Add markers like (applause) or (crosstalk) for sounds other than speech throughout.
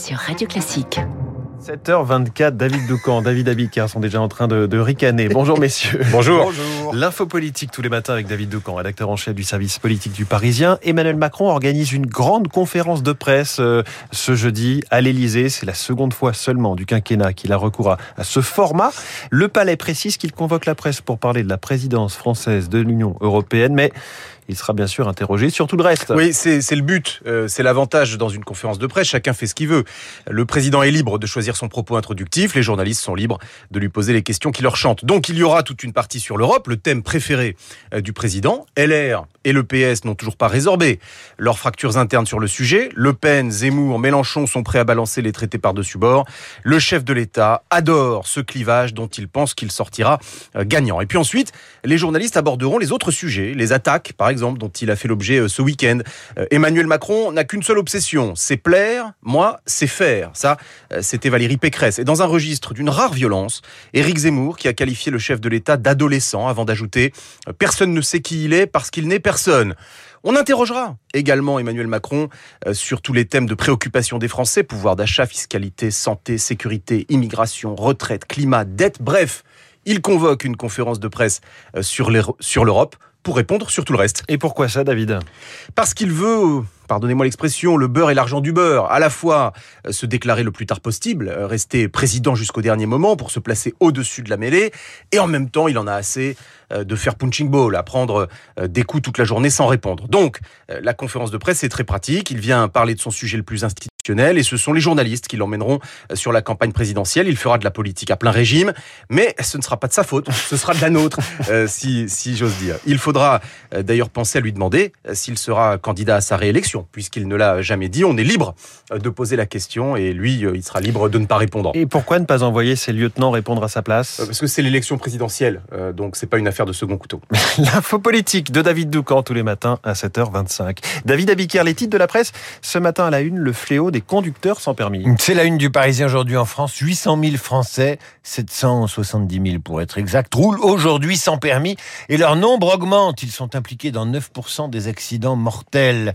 sur Radio Classique. 7h24, David Doucan, David Abicard sont déjà en train de, de ricaner. Bonjour messieurs. Bonjour. L'info politique tous les matins avec David Doucan, rédacteur en chef du service politique du Parisien. Emmanuel Macron organise une grande conférence de presse euh, ce jeudi à l'Elysée. C'est la seconde fois seulement du quinquennat qu'il a recours à, à ce format. Le palais précise qu'il convoque la presse pour parler de la présidence française de l'Union européenne, mais il sera bien sûr interrogé sur tout le reste. Oui, c'est le but, euh, c'est l'avantage dans une conférence de presse, chacun fait ce qu'il veut. Le président est libre de choisir son propos introductif, les journalistes sont libres de lui poser les questions qui leur chantent. Donc il y aura toute une partie sur l'Europe, le thème préféré euh, du président. LR et le PS n'ont toujours pas résorbé leurs fractures internes sur le sujet. Le Pen, Zemmour, Mélenchon sont prêts à balancer les traités par-dessus bord. Le chef de l'État adore ce clivage dont il pense qu'il sortira euh, gagnant. Et puis ensuite, les journalistes aborderont les autres sujets, les attaques par exemple dont il a fait l'objet euh, ce week-end. Emmanuel Macron n'a qu'une seule obsession, c'est plaire, moi c'est faire. Ça, c'était Valérie Pécresse. Et dans un registre d'une rare violence, Éric Zemmour qui a qualifié le chef de l'État d'adolescent avant d'ajouter personne ne sait qui il est parce qu'il n'est personne. On interrogera également Emmanuel Macron euh, sur tous les thèmes de préoccupation des Français, pouvoir d'achat, fiscalité, santé, sécurité, immigration, retraite, climat, dette, bref. Il convoque une conférence de presse euh, sur l'Europe pour répondre sur tout le reste. Et pourquoi ça, David? Parce qu'il veut pardonnez-moi l'expression, le beurre et l'argent du beurre, à la fois euh, se déclarer le plus tard possible, euh, rester président jusqu'au dernier moment pour se placer au-dessus de la mêlée, et en même temps, il en a assez euh, de faire punching ball, à prendre des coups toute la journée sans répondre. Donc, la conférence de presse est très pratique, il vient parler de son sujet le plus institutionnel, et ce sont les journalistes qui l'emmèneront sur la campagne présidentielle, il fera de la politique à plein régime, mais ce ne sera pas de sa faute, ce sera de la nôtre, (laughs) si, si j'ose dire. Il faudra d'ailleurs penser à lui demander s'il sera candidat à sa réélection puisqu'il ne l'a jamais dit. On est libre euh, de poser la question et lui, euh, il sera libre de ne pas répondre. Et pourquoi ne pas envoyer ses lieutenants répondre à sa place euh, Parce que c'est l'élection présidentielle, donc c'est pas une affaire de second couteau. (laughs) L'info politique de David Doucan tous les matins à 7h25. David Abiquière, les titres de la presse. Ce matin à la une, le fléau des conducteurs sans permis. C'est la une du Parisien aujourd'hui en France. 800 000 Français, 770 000 pour être exact, roulent aujourd'hui sans permis et leur nombre augmente. Ils sont impliqués dans 9% des accidents mortels.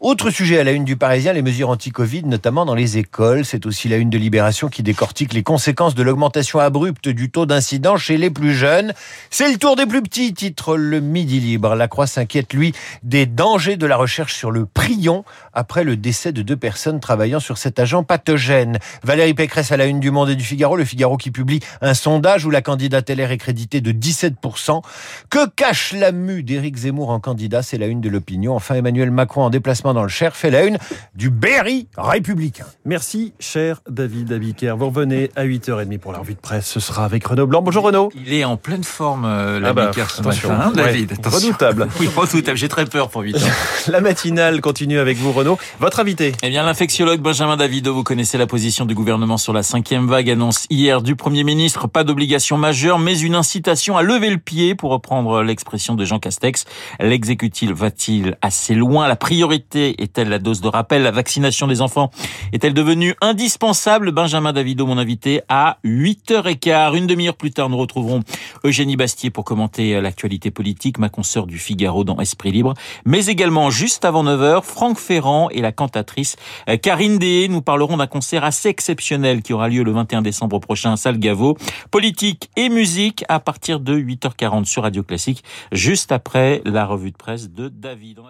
Autre sujet à la une du Parisien, les mesures anti-Covid, notamment dans les écoles. C'est aussi la une de Libération qui décortique les conséquences de l'augmentation abrupte du taux d'incidence chez les plus jeunes. C'est le tour des plus petits, titre le Midi Libre. La Croix s'inquiète, lui, des dangers de la recherche sur le prion après le décès de deux personnes travaillant sur cet agent pathogène. Valérie Pécresse à la une du Monde et du Figaro, le Figaro qui publie un sondage où la candidate LR est créditée de 17%. Que cache la mue d'Éric Zemmour en candidat? C'est la une de l'opinion. Enfin, Emmanuel Macron en déplacement dans le Cher fait la une du Berry républicain. Merci, cher David Abiker. Vous revenez à 8h30 pour la revue de presse. Ce sera avec Renaud Blanc. Bonjour Renaud. Il est en pleine forme, euh, ah bah, ce matin, hein, David. Redoutable. (laughs) oui, redoutable. J'ai très peur pour 8 (laughs) la matinale continue avec vous, Renaud. Votre invité Eh bien, l'infectiologue Benjamin Davido, vous connaissez la position du gouvernement sur la cinquième vague, annonce hier du Premier ministre, pas d'obligation majeure, mais une incitation à lever le pied, pour reprendre l'expression de Jean Castex. L'exécutif va-t-il assez loin? La priorité est-elle la dose de rappel? La vaccination des enfants est-elle devenue indispensable? Benjamin Davido, mon invité, à 8h15. Une demi-heure plus tard, nous retrouverons Eugénie Bastier pour commenter l'actualité politique, ma consoeur du Figaro dans Esprit Libre. Mais également, juste avant 9h, Franck Ferrand et la cantatrice Karine Dé. Nous parlerons d'un concert assez exceptionnel qui aura lieu le 21 décembre prochain à Salle Gaveau. Politique et musique à partir de 8h40 sur Radio Classique, juste après la revue de presse de David.